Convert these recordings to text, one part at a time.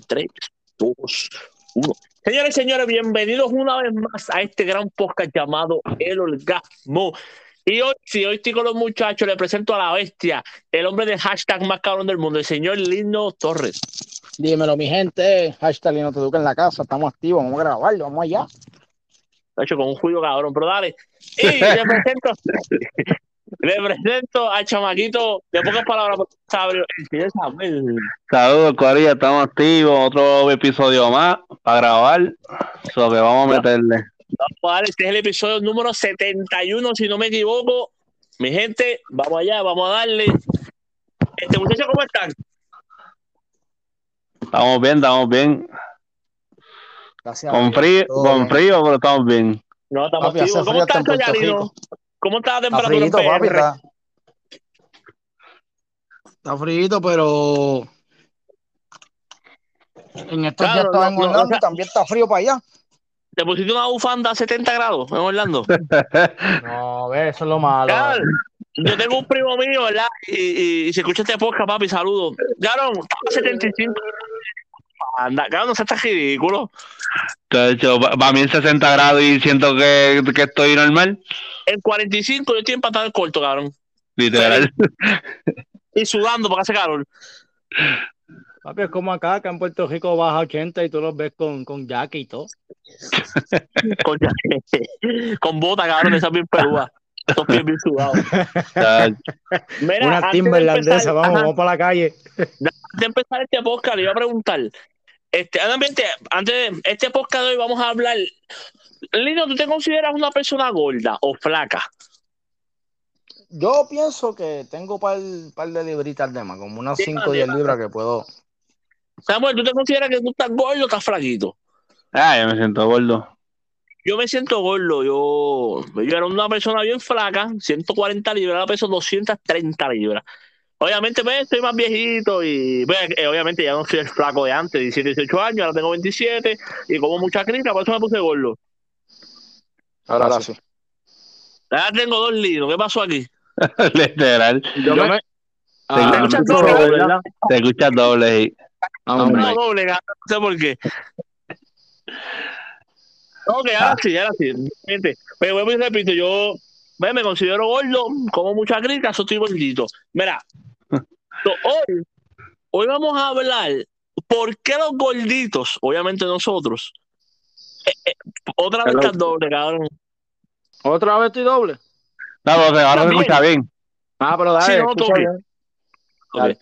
3, 2, 1. Señores y señores, bienvenidos una vez más a este gran podcast llamado El Orgasmo. Y hoy, si hoy estoy con los muchachos, le presento a la bestia, el hombre de hashtag más cabrón del mundo, el señor Lino Torres. Dímelo, mi gente. Hashtag Lino Te en la casa. Estamos activos. Vamos a grabarlo. Vamos allá. De hecho, con un juicio cabrón, pero dale. Y le presento, le presento al chamaquito de pocas palabras, Saludos, Corea, estamos activos, otro episodio más para grabar, so que vamos a meterle. Vamos este es el episodio número 71, si no me equivoco. Mi gente, vamos allá, vamos a darle. Este muchacho, ¿cómo están? Estamos bien, estamos bien. Gracias con frío, con frío, pero estamos bien. No, estamos activos. ¿Cómo estás, Yarino? ¿Cómo está la temperatura está papi, está, está frío, pero en estos días estaba en Orlando también está frío para allá. ¿Te pusiste una bufanda a 70 grados en Orlando? no, ve, eso es lo malo. yo tengo un primo mío, ¿verdad? Y, y, si escucha este podcast, papi, saludos. Claro, está a 75 Anda, claro, no se está ridículo. De hecho, va mí en 60 grados y siento que, que estoy normal. En 45 yo estoy empatado el corto, cabrón. Literal. Y sudando porque hace calor. Papi, es como acá, que en Puerto Rico baja 80 y tú los ves con, con jaque y todo. con jaque. Con bota, cabrón, esa bien pelúa. Esos pies bien sudados. Una Timberland de esa, vamos, vamos para la calle. Antes de empezar este podcast, le iba a preguntar. Este, antes de este podcast de hoy vamos a hablar Lino, ¿tú te consideras una persona gorda o flaca? Yo pienso que tengo un par, de libritas de más, como unas 5 o 10 libras que puedo. Samuel, ¿tú te consideras que tú estás gordo o estás flaquito? Ah, yo me siento gordo. Yo me siento gordo. Yo, yo era una persona bien flaca, 140 libras, ahora peso 230 libras. Obviamente, pues, estoy más viejito y, pues, eh, obviamente, ya no soy el flaco de antes, 17, 18 años, ahora tengo 27 y como mucha crítica, por eso me puse gordo. Ahora, sí. Ya tengo dos libros. ¿Qué pasó aquí? Literal. Yo, me... Ah, te, escuchas doble, ¿verdad? Te escuchas doble. No, no, doble, no sé por qué. Ok, ahora sí, ahora sí. Pero vuelvo y repito, yo me considero gordo, como mucha crítica, estoy gordito. Mira, hoy, hoy vamos a hablar por qué los gorditos, obviamente nosotros, eh, otra vez estás doble, cabrón. ¿Otra vez estoy doble? No, porque ahora me escucha bien. Ah, pero dale, sí, no, escucha bien. Okay.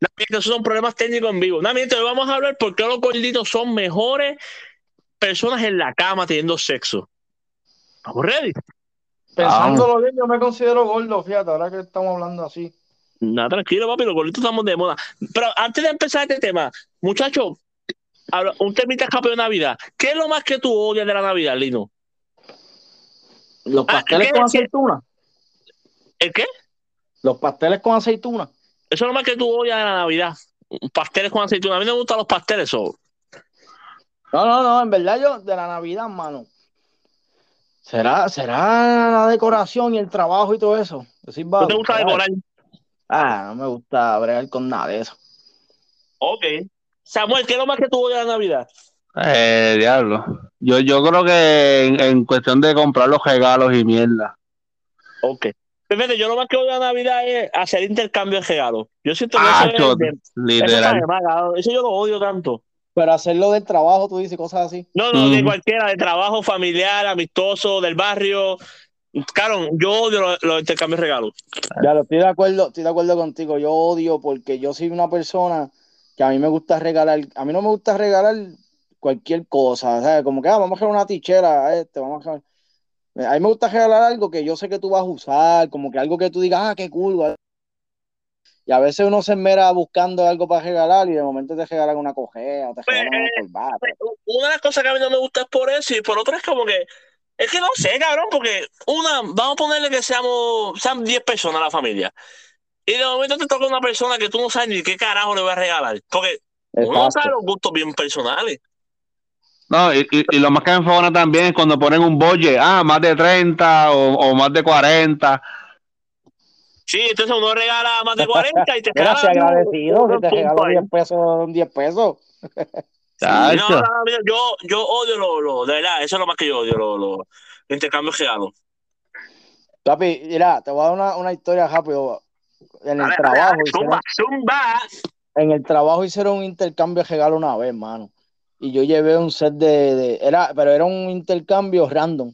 No, esos son problemas técnicos en vivo. No, hoy vamos a hablar por qué los gorditos son mejores personas en la cama teniendo sexo. ¿Estamos ready? Pensándolo bien, yo me considero gordo, fíjate, ahora que estamos hablando así. Nada, tranquilo, papi, los gorditos estamos de moda. Pero antes de empezar este tema, muchachos, un temita escape de Navidad. ¿Qué es lo más que tú odias de la Navidad, Lino? Los ah, pasteles con aceituna. ¿El qué? Los pasteles con aceituna. Eso es lo más que tú odias de la Navidad. Pasteles con aceituna. A mí me gustan los pasteles. No, no, no. En verdad, yo de la Navidad, mano. ¿Será, será la decoración y el trabajo y todo eso? ¿No te gusta decorar? Ah, no me gusta bregar con nada de eso. Ok. Samuel, ¿qué es lo más que tú odias de la Navidad? Eh, diablo. Yo, yo creo que en, cuestión de comprar los regalos y mierda. Ok. Fíjate, yo lo más que odio a Navidad es hacer intercambio de regalos. Yo siento que ah, eso, literal. Eso, yo lo odio tanto. Pero hacerlo del trabajo, tú dices cosas así. No, no, de cualquiera, de trabajo familiar, amistoso, del barrio. Claro, yo odio los, intercambios de regalos. Ya lo estoy de acuerdo, estoy de acuerdo contigo. Yo odio porque yo soy una persona que a mí me gusta regalar, a mí no me gusta regalar cualquier cosa, ¿sabes? Como que ah, vamos a hacer una tichera a este, vamos a A mí me gusta regalar algo que yo sé que tú vas a usar, como que algo que tú digas, ah, qué cool. Y a veces uno se esmera buscando algo para regalar y de momento te regalan una cojea te pues, regalan una pues, Una de las cosas que a mí no me gusta es por eso y por otra es como que, es que no sé, cabrón, porque una, vamos a ponerle que seamos, sean 10 personas la familia. Y de momento te toca una persona que tú no sabes ni qué carajo le vas a regalar. Porque uno no sabe los gustos bien personales. No, y, y, lo más que me enfogona también es cuando ponen un bolle, ah, más de 30 o, o más de 40. Sí, entonces uno regala más de 40 y te Gracias, agradecido, que te regalo 10 pesos, 10 pesos. Chacho. No, no, yo, yo odio lo, lo, de verdad, eso es lo más que yo odio, los lo, intercambios regalos. Papi, mira, te voy a dar una, una historia rápido. En el trabajo, hicieron, Zumba, zumba. en el trabajo hicieron un intercambio de regalo una vez, mano. Y yo llevé un set de, de- era, pero era un intercambio random.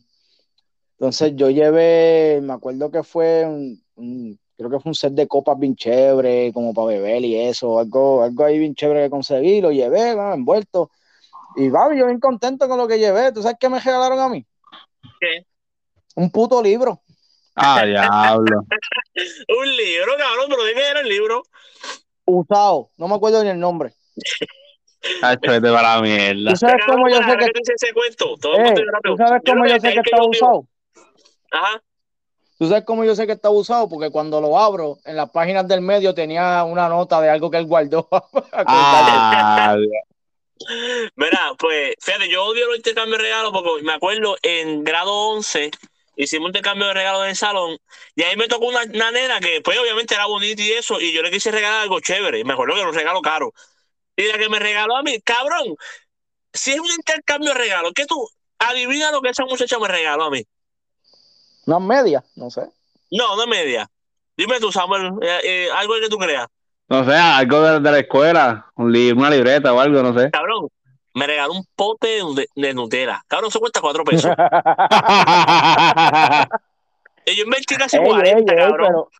Entonces yo llevé, me acuerdo que fue un, un- creo que fue un set de copas bien chévere, como para beber y eso, algo, algo ahí bien chévere que conseguí, lo llevé, va, envuelto. Y va, yo bien contento con lo que llevé. ¿Tú sabes qué me regalaron a mí? ¿Qué? Un puto libro. Ah, diablo. Un libro, cabrón, pero dime era el libro. Usado, no me acuerdo ni el nombre. Chacho, vete para la mierda. ¿Tú sabes Cabrón, cómo yo sé que, que te hice ese cuento. Todo el eh, ¿tú sabes cómo yo sé que es está usado? Ajá. ¿Tú sabes cómo yo sé que está usado? Porque cuando lo abro, en las páginas del medio tenía una nota de algo que él guardó. Ah, Mira, pues, fíjate, yo odio los intercambios de regalos porque me acuerdo en grado 11 hicimos un intercambio de regalos en el salón y ahí me tocó una, una nena que pues obviamente era bonita y eso y yo le quise regalar algo chévere y me acuerdo que era un regalo caro y la que me regaló a mí, cabrón, si es un intercambio de regalos, ¿qué tú adivina lo que esa muchacha me regaló a mí? Unas medias, no sé. No, no es media. Dime tú, Samuel, eh, eh, algo que tú creas. no sé, algo de, de la escuela, un li- una libreta o algo, no sé. Cabrón, me regaló un pote de, de Nutella. Cabrón, eso cuesta cuatro pesos. y yo invertí casi Ey, 40, ey, ey, cabrón. pero,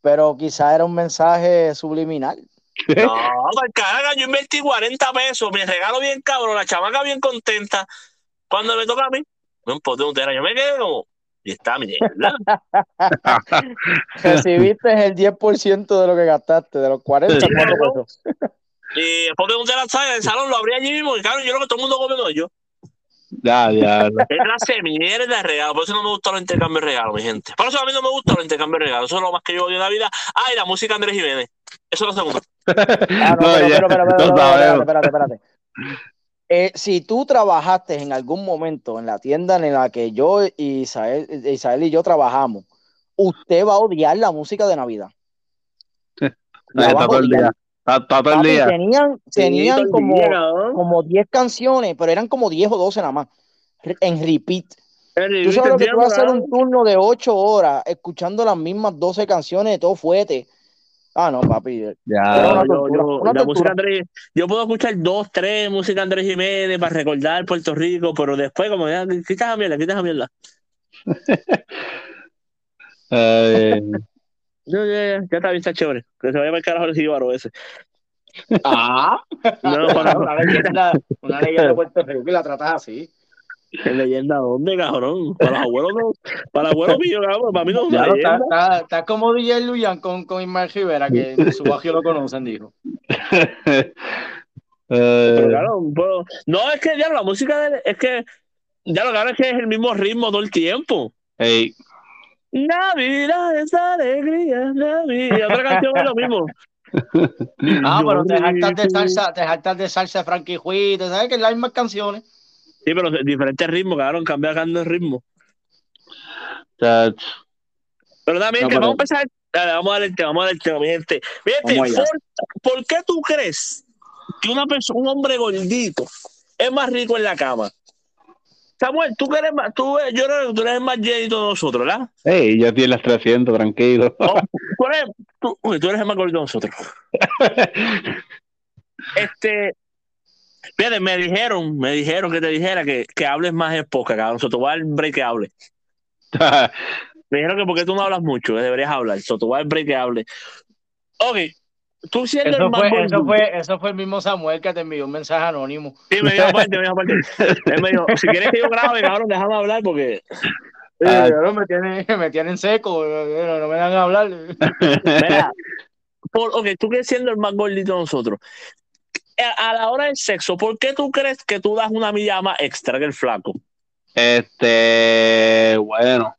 pero quizá era un mensaje subliminal. No, carajo, yo invertí 40 pesos, me regalo bien cabrón, la chamaca bien contenta. Cuando me toca a mí, un pote de Nutella, yo me quedé como, y está mierda. Recibiste el 10% de lo que gastaste, de los 40 Sí, cuatro cabrón. pesos. Y el pote de Nutella, ¿sabes? En el salón lo abrí allí mismo, y claro, yo lo que todo el mundo come no yo. ya, diablo. Es clase de mierda de regalo, por eso no me gustan los intercambios de regalos, mi gente. Por eso a mí no me gustan los intercambios de regalos, eso es lo más que yo odio en la vida. Ah, y la música de Andrés Jiménez. Eso es lo segundo. Ah, no, No, pero, ya, pero, pero, espérate, espérate, espérate. Eh, si tú trabajaste en algún momento en la tienda en la que yo y Isael, Isael y yo trabajamos, usted va a odiar la música de Navidad. La va Está a todo el odiar. Está, todo el día. tenían, tenían Sí, como, día, cabrón. como 10 canciones, pero eran como 10 o 12 nada más, en repeat. El Tú sabes lo que tú vas a hacer un turno de 8 horas escuchando las mismas 12 canciones de todo fuete. Ah, no, papi. Ya. una yo, tortura, yo- la música. Andrés, yo puedo escuchar dos, tres música Andrés Jiménez para recordar Puerto Rico, pero después como ya, quitas a mierda, quitas a mierda. Ya, ya, ya, ya está bien, está chévere. Que se vaya para el carajo el jíbaro ese. Ah, No, para, una leyenda, una leyenda de Puerto Rico y la tratas así. ¿Qué leyenda dónde, cabrón? Para los abuelos no, para los abuelos míos, cabrón, para mí no es una está, leyenda. está, está como DJ Luyan con, con Ismael Rivera, que en su barrio lo conocen, dijo. eh, Pero claro, no, es que ya la música de, es que ya lo claro es que es el mismo ritmo todo el tiempo. ey, Navidad es alegría, Navidad. Y otra canción es lo mismo. Ah, pero te Yo hartas de salsa, te de salsa Frankie Juiz, sabes que es las mismas canciones. Sí, pero de- diferentes ritmos, cabrón, cambiando el ritmo. Pero también No, que pero- vamos a empezar. Dale, vamos a dar el tema, vamos a dar el tema, mi gente. Mi gente, Vamos allá. ¿por, por qué tú crees que una persona, un hombre gordito es más rico en la cama? Samuel, tú que eres más, tú, yo creo que tú eres más llenito de nosotros, ¿verdad? Ey, yo estoy en las 300, tranquilo. Oh, tú, eres, tú, tú eres el más gordito de nosotros. Este, fíjate, me dijeron, me dijeron que te dijera que, que hables más en poca, cabrón. So, te voy a dar el break que hable. Me dijeron que porque tú no hablas mucho, que deberías hablar. So, te voy a dar el break que hable. Ok, tú siendo el Eso más fue, gordito. eso, fue, eso fue el mismo Samuel que te envió un mensaje anónimo. Sí, me dijo aparte, me dijo aparte. Él me dijo, si quieres que yo grabe, cabrón, déjame hablar porque... Ah. No, me, tienen, me tienen seco, no, no me dan a hablar. Mira, por, ok, tú que siendo el más gordito de nosotros, a, a la hora del sexo, ¿por qué tú crees que tú das una milla más extra que el flaco? Este, bueno.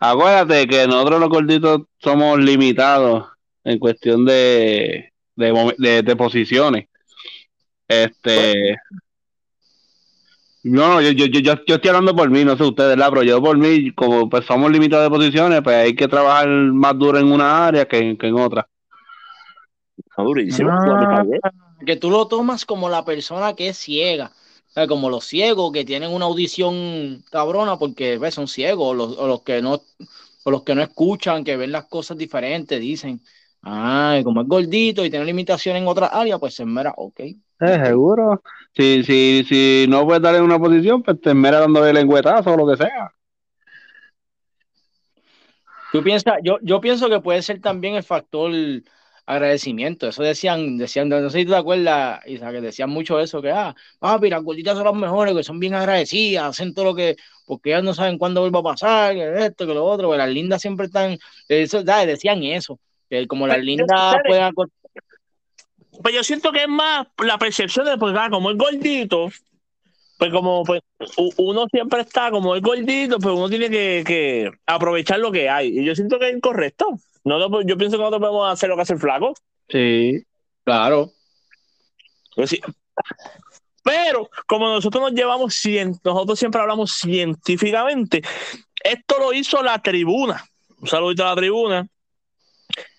Acuérdate que nosotros los gorditos somos limitados en cuestión de, de, de- de posiciones. Este. No, no, yo, yo, yo, yo estoy hablando por mí, no sé ustedes, ¿verdad? Pero yo por mí, como pues somos limitados de posiciones, pues hay que trabajar más duro en una área que, en- que en otra. Durísimo. Ah, que tú lo tomas como la persona que es ciega. O sea, como los ciegos que tienen una audición cabrona porque ¿ves? son ciegos, o los, o los que no, o los que no escuchan, que ven las cosas diferentes, dicen, ah, como es gordito y tiene limitaciones en otra área, pues se mera, ok. Eh, seguro. Si, si, si no puedes darle una posición, pues te mera dándole lengüetazo o lo que sea. Tú piensas, yo, yo pienso que puede ser también el factor agradecimiento. Eso decían, decían, no sé si tú te acuerdas, Isa, que decían mucho eso, que ah, papi, las gorditas son las mejores, que son bien agradecidas, hacen todo lo que, porque ellas no saben cuándo vuelva a pasar, que esto, que lo otro, que las lindas siempre están, eso, decían eso, que como las lindas pueden pues yo siento que es más la percepción de, pues, como es gordito, pues como pues, uno siempre está como es gordito, pues uno tiene que, que, aprovechar lo que hay. Y yo siento que es incorrecto. No, yo pienso que nosotros podemos hacer lo que hace el flaco. Sí, claro. Pues Pero como nosotros nos llevamos, nosotros siempre hablamos científicamente, esto lo hizo la tribuna. Un saludito a la tribuna.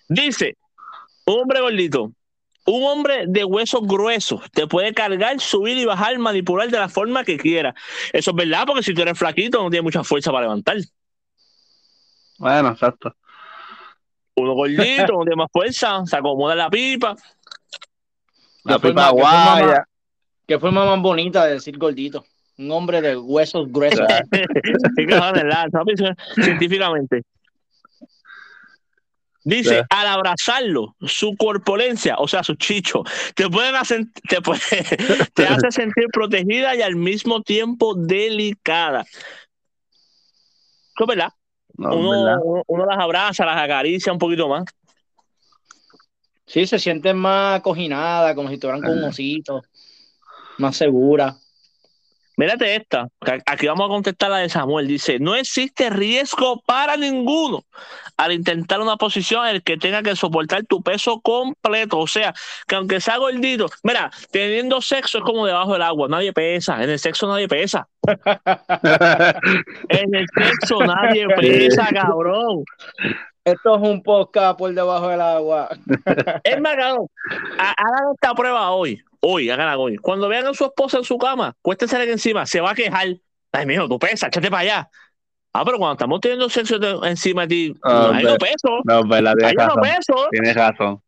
Dice, un hombre gordito, un hombre de huesos gruesos te puede cargar, subir y bajar, manipular de la forma que quiera. Eso es verdad, porque si tú eres flaquito no tienes mucha fuerza para levantar. Bueno, exacto. Uno gordito, uno tiene más fuerza, se acomoda la pipa. La pipa guaya. Qué forma más bonita de decir gordito. Un hombre de huesos gruesos. Científicamente. Dice, al abrazarlo, su corpulencia, o sea, su chicho, te pueden hacer, te, puede, te hace sentir protegida y al mismo tiempo delicada. ¿Es verdad? uno, uno, las abraza, las acaricia un poquito más. Sí, se sienten más cojinadas, como si estuvieran con un osito, más segura. Mírate esta, aquí vamos a contestar la de Samuel. Dice, no existe riesgo para ninguno al intentar una posición en el que tenga que soportar tu peso completo. O sea, que aunque sea gordito, mira, teniendo sexo es como debajo del agua, nadie pesa, en el sexo nadie pesa. en el sexo nadie pesa, cabrón. Esto es un podcast por debajo del agua. es más, cabrón, hagan esta prueba hoy hoy, hagan hoy. Cuando vean a su esposa en su cama, cuéstense que encima, se va a quejar. Ay, mijo, tú pesas, échate para allá. Ah, pero cuando estamos teniendo sexo encima de ti, hay no peso. No, verdad, tienes razón. No peso. Tienes razón.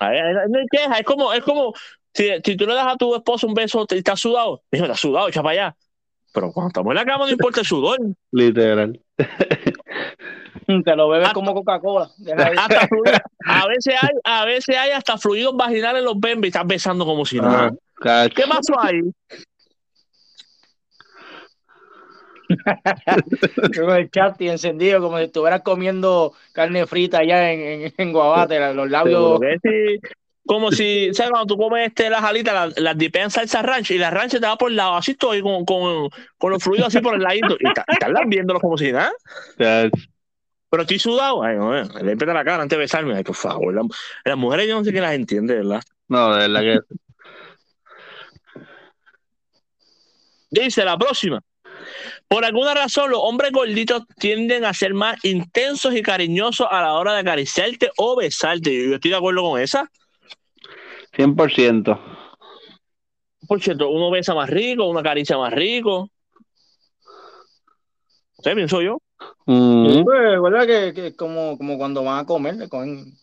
no hay queja, es como, es como si, si, tú le das a tu esposa un beso y estás sudado, mijo, estás sudado, echa para allá. Pero cuando estamos en la cama no importa el sudor. Literal. Te lo bebes como Coca-Cola. A veces hay, a veces hay hasta fluidos vaginales en los bembes y estás besando como si nada. ¿Qué pasó ahí? Con el chat y encendido como si estuvieras comiendo carne frita allá en, en, Guabate, los labios. como si, ¿sabes? Cuando tú comes este, las alitas, las, las dipeas en salsa ranch y la ranch te va por el lado, así estoy con, con, con los fluidos así por el ladito y, estás viéndolos como si nada. Pero estoy sudado. Ay, no, le empieza la cara antes de besarme. Ay, por favor. las mujeres yo no sé qué las entiende, ¿verdad? No, de verdad que. Dice la próxima. Por alguna razón, los hombres gorditos tienden a ser más intensos y cariñosos a la hora de acariciarte o besarte. Yo estoy de acuerdo con esa. 100%. Por cierto, uno besa más rico, una caricia más rico. ¿Usted pienso yo? Mm. Pues, ¿verdad? Que, que como, como cuando van a comer, comen,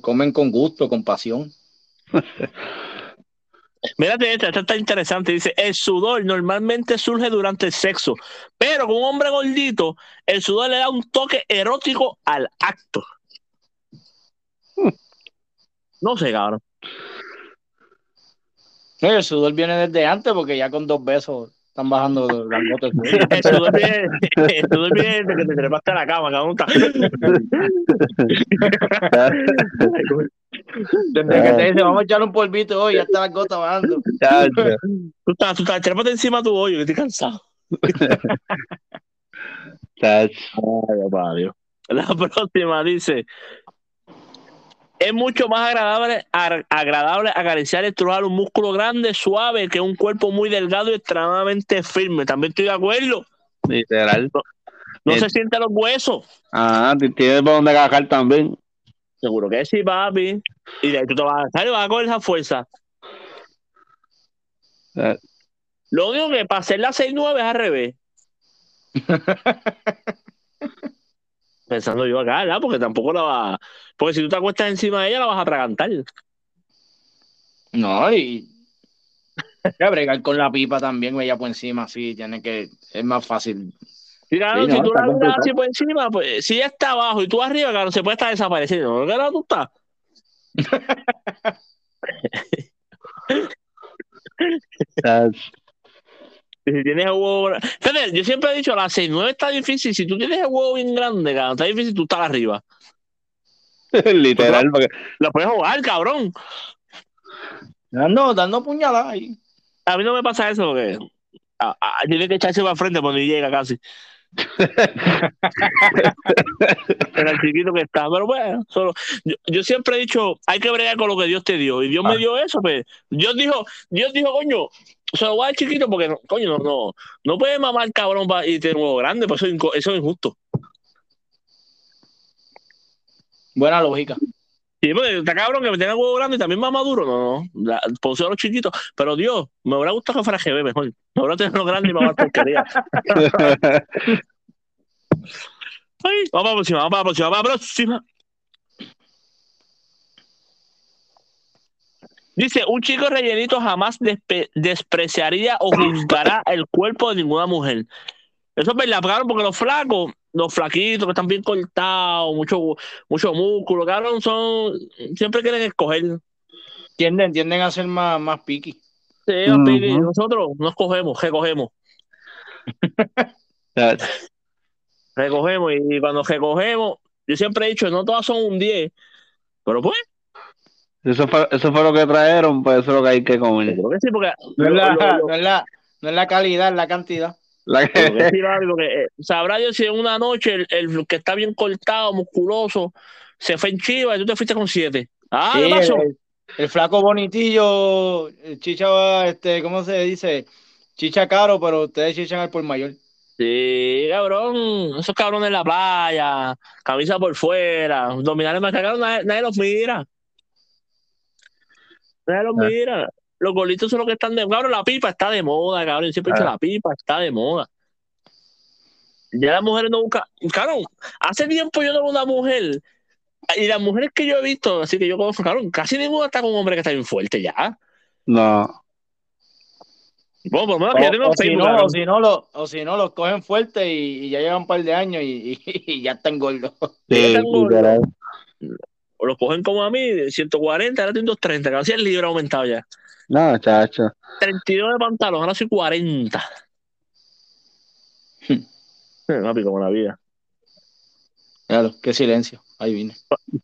comen con gusto, con pasión. Mírate esta, esta está interesante. Dice: el sudor normalmente surge durante el sexo, pero con un hombre gordito, el sudor le da un toque erótico al acto. No sé, cabrón. El sudor viene desde antes porque ya con dos besos están bajando las gotas. Eso duerme de que te trepaste a la cama, cabrón. Desde que te dice, vamos a echar un polvito hoy, ya está la gota bajando. Tú estás, tú estás, trépate encima de tu hoyo, que estoy cansado. Ay, Dios. La próxima dice, es mucho más agradable, agradable acariciar y estrujar un músculo grande, suave, que un cuerpo muy delgado y extremadamente firme. También estoy de acuerdo. Literal. No, se sienten los huesos. Ah, tiene por donde cagar también. Seguro que sí, papi. Y de ahí tú te vas a estar y vas a coger esa fuerza. Eh, Lo único que para hacer la 6-9 es al revés. Pensando yo acá, ¿verdad? Porque tampoco la va. Porque si tú te acuestas encima de ella, la vas a atragantar. No, y. Ya bregar con la pipa también, ella por encima, sí, tiene que. Es más fácil. Sí, no, si tú la miras complicado. así por encima, pues si ella está abajo y tú arriba, claro, se puede estar desapareciendo. ¿No? Claro, tú estás. Si tienes el huevo. Fíjate, yo siempre he dicho, la 6-9 está difícil. Si tú tienes el huevo bien grande, cabrón, está difícil tú estar arriba. Literal, porque Lo puedes jugar, cabrón. Dando, dando puñaladas ahí. A mí no me pasa eso porque tiene que echarse para frente cuando llega casi. Era el chiquito que está, pero bueno, solo, yo, yo siempre he dicho, hay que bregar con lo que Dios te dio, y Dios me Ah. dio eso, pues, Dios dijo, Dios dijo, coño, se lo voy a dar chiquito porque, no, coño, no, no, no puedes mamar cabrón y tener un huevo grande, pues eso, eso es injusto. Buena lógica. Sí, porque está cabrón que me tenga huevo grande y también más maduro, no, no, la- ponse a los chiquitos, pero Dios, me hubiera gustado que fuera GB mejor, me hubiera tenido grande y mamar porquería. Ay, vamos para la próxima, vamos para la próxima, vamos para la próxima. Dice, un chico rellenito jamás despe- despreciaría o juzgará el cuerpo de ninguna mujer. Eso es verdad, claro, porque los flacos, los flaquitos que están bien cortados, mucho, mucho músculo, cabrón, son, siempre quieren escoger. Tienden, tienden a ser más, más picky. Sí, Ujú. papi, nosotros nos cogemos, recogemos, recogemos, y cuando recogemos, yo siempre he dicho, no todas son un 10, pero pues, eso, fue, eso fue lo que trajeron, pues eso es lo que hay que comer. creo que sí, porque No es, la, lo- lo- no es la- no es la calidad, es la cantidad. La Yo creo que que- sí, papi, porque, eh, sabrá Dios si en una noche el, el que está bien cortado, musculoso, se fue en chiva y tú te fuiste con siete. Ah, Sí, ¿qué el, pasó? el- el flaco bonitillo, el chicha, este, ¿cómo se dice? Chicha caro, pero ustedes chichan al por mayor. Sí, cabrón, esos cabrones en la playa, camisa por fuera, dominales más cagados, nadie, nadie los mira. Ah. mira. Los golitos son los que están de Cabrón, la pipa está de moda, cabrón. Siempre he dicho, Ah. la pipa está de moda. Ya las mujeres no buscan. Cabrón, hace tiempo yo no veo una mujer. Y las mujeres que yo he visto, así que yo conozco, cabrón, casi ninguna está con un hombre que está bien fuerte ya. No. Bueno, por lo menos que yo tengo O, si no, cabrón. o si no, lo, o si no, los cogen fuerte y, y ya llevan un par de años y, y- y ya están gordos. Sí, Sí, tengo- literal. O los cogen como a mí, de 140, ahora tengo 230, casi el libro ha aumentado ya. No, chacho. 32 de pantalón, ahora soy 40. Hmm. Eh, Papi, como la vida. Claro, qué silencio. Ahí vine.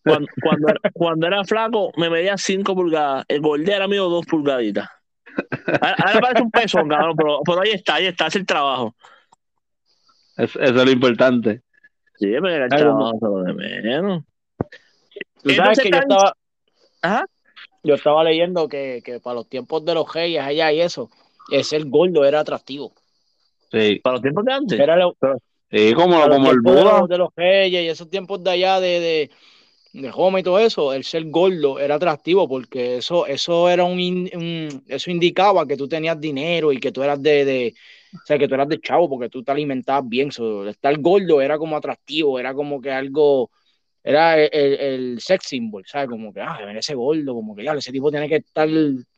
Cuando, cuando, era, cuando era flaco, me medía 5 pulgadas. El gordeo era mío 2 pulgaditas. Ahora, ahora parece un peso, cabrón, pero, pero ahí está, ahí está, es el trabajo. Es- eso es lo importante. Sí, pero el Claro. trabajo lo de menos. Tú sabes Entonces, que yo estaba, Ajá. yo estaba leyendo que, que para los tiempos de los reyes allá y eso, el ser gordo era atractivo. Sí. Para los tiempos de antes. Era lo- Sí, como, para los como el Buda. los, de los reyes y esos tiempos de allá de, de, de Roma y todo eso, el ser gordo era atractivo porque eso, eso era un- eso indicaba que tú tenías dinero y que tú eras de, de o sea, que tú eras de chavo porque tú te alimentabas bien. So, estar gordo era como atractivo, era como que algo, era el, el- sex symbol, ¿sabes? Como que, ah, ese gordo, como que ya, ese tipo tiene que estar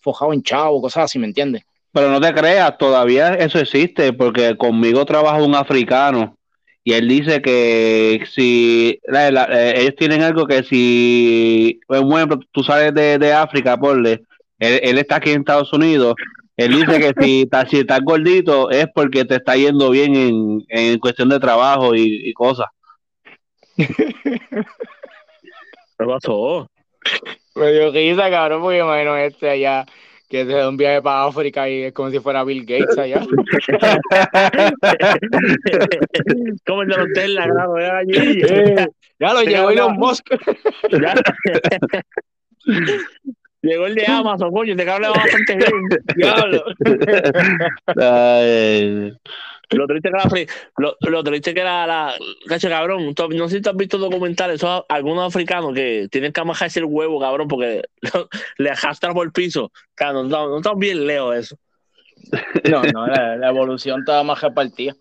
fojado en chavo, cosas así, ¿me entiendes? Pero no te creas, todavía eso existe, porque conmigo trabaja un africano y él dice que si eh, ellos tienen algo que si, por ejemplo, tú sales de, de África, porle, él, él está aquí en Estados Unidos, él dice que si, si estás gordito es porque te está yendo bien en, en cuestión de trabajo y cosas. ¿Qué pasó? Me dio risa, cabrón, porque imagino este allá que se da un viaje para África y es como si fuera Bill Gates allá. Como el de los Tesla, claro, era allí. Ya lo llegó Elon Musk. Ya. Llegó el de Amazon, coño, te habla bastante bien. Diablo. Lo triste que la, afri- lo, lo triste que la, la cacho, cabrón, no sé si tú has visto documentales, son algunos africanos que tienen que amajarse el huevo, cabrón, porque le arrastran por el piso. Cabrón, no, no estamos bien lejos de eso. No, no, la, la evolución estaba más repartida.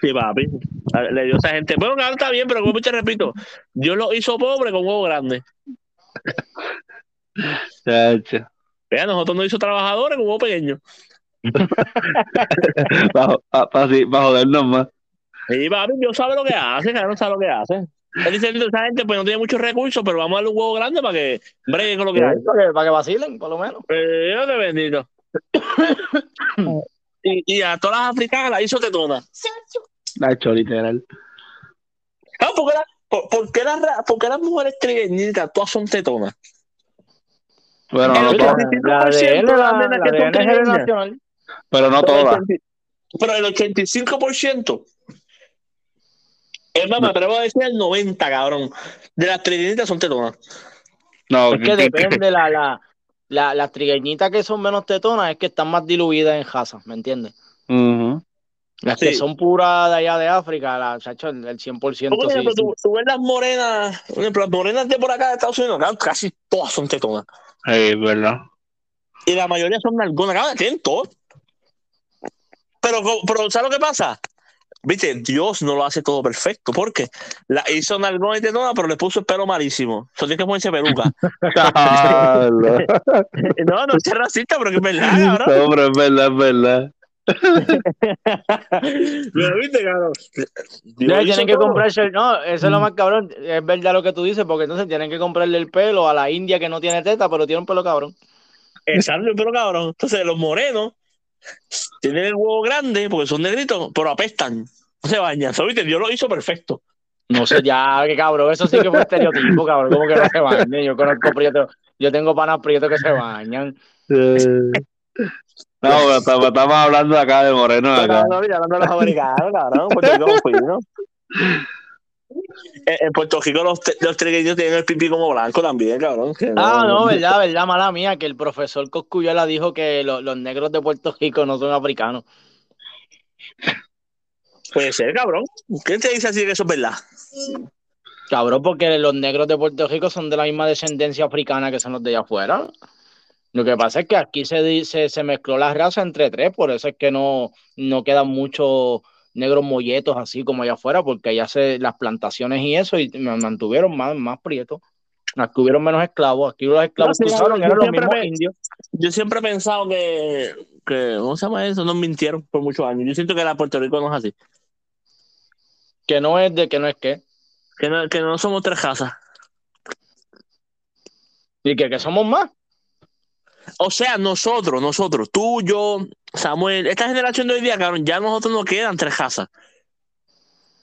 Sí, papi. Le dio a esa gente. Bueno, cabrón, está bien, pero como te repito, Dios lo hizo pobre con huevo grande. Vea, nosotros nos hizo trabajadores con huevo pequeño. Para jodernos más. Y papi, Dios sabe lo que hace, cabrón, sabe lo que hace. Él dice, esa gente pues no tiene muchos recursos, pero vamos a darle un huevo grande para que bregue con lo que hay. Para que, para que vacilen, por lo menos. Eh, Dios te bendito. y, y a todas las africanas las hizo tetona. Nacho, literal. Ah, ¿por qué, la- por, por qué las, ra- por qué las mujeres trigueñitas todas son tetonas? Bueno, El no otro- todas. La ADN, de la, las nenas la Pero no Pero el todas. 80 Pero el 85%, es más, me atrevo a decir el 90%, cabrón, de las trigueñitas son tetonas. No, Es que depende, la, la, la, las trigueñitas que son menos tetonas es que están más diluidas en jazas, ¿me entiendes? Ujú. Las Sí. que son puras de allá de África, la, chacho, el, el 100% Por sí, ejemplo, sí. tú, tú ves las morenas, por ejemplo, las morenas de por acá de Estados Unidos, casi todas son tetonas. Sí, verdad. Y la mayoría son nalgonas, cabrón, tienen todo. Pero, pero ¿sabes lo que pasa? Viste, Dios no lo hace todo perfecto. ¿Por qué? La hizo nalgona y tetona, pero le puso el pelo malísimo. Eso tiene que ponerse peluca. No, no es racista, pero que es verdad, cabrón. No, pero es verdad, es verdad. Pero viste, cabrón. Dios tienen que todo. comprarse, no, eso es lo más cabrón, es verdad lo que tú dices, porque entonces tienen que comprarle el pelo a la india que no tiene teta, pero tiene un pelo cabrón. Exacto, pero cabrón. Entonces, los morenos tienen el huevo grande porque son negritos, pero apestan. No se bañan. Dios lo hizo perfecto. No sé, ya, que cabrón, eso sí que fue estereotipo, cabrón, como que no se bañan, yo conozco prietos, yo tengo panas prietos que se bañan. No, pero estamos, estamos hablando acá de Moreno acá. No, mira, hablando de los americanos, cabrón. Puerto Rico es fino. En en Puerto Rico los, los trigueños tienen el pipí como blanco también, cabrón. que Ah, no, verdad, verdad, mala mía, que el profesor Coscuyuela dijo que lo- los negros de Puerto Rico no son africanos. Puede ser, cabrón. ¿Quién te dice así que eso es verdad? Cabrón, porque los negros de Puerto Rico son de la misma descendencia africana que son los de allá afuera. Lo que pasa es que aquí se, dice, se mezcló la raza entre tres, por eso es que no, no quedan muchos negros molletos así como allá afuera, porque allá se las plantaciones y eso y me mantuvieron más, más prietos. Aquí hubieron menos esclavos, aquí los esclavos No, cruzaron, eran los mismos me- indios. Yo siempre he pensado que, que, ¿cómo se llama eso? Nos mintieron por muchos años. Yo siento que la Puerto Rico no es así. Que no es de que no es que. Que no, que no somos tres casas. Y que, que somos más. O sea, nosotros, nosotros, tú, yo, Samuel, esta generación de hoy día, cabrón, ya nosotros nos quedan tres casas.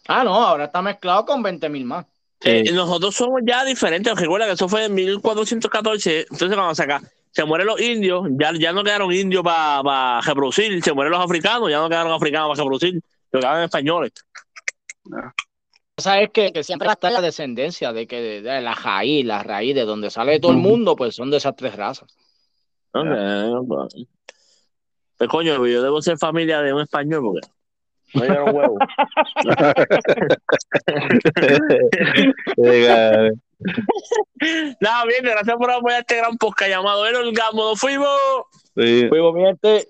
Ah, no, ahora está mezclado con 20 mil más. Eh, nosotros somos ya diferentes. Recuerda que eso fue en 1414. Entonces, cuando se, acá, se mueren los indios, ya, ya no quedaron indios para reproducir. Se mueren los africanos, ya no quedaron africanos para reproducir. Se quedaron españoles. O sea, es que, que siempre está la descendencia de que de, de la raíz, la raíz de donde sale todo el mundo, pues son de esas tres razas. Ok, pues. Pues, coño, yo debo ser familia de un español porque no llegaron huevos. Nada, bien, gracias por apoyar este gran podcast llamado El Orgasmo. ¡Nos fuimos! sí. Fuimos, mi gente.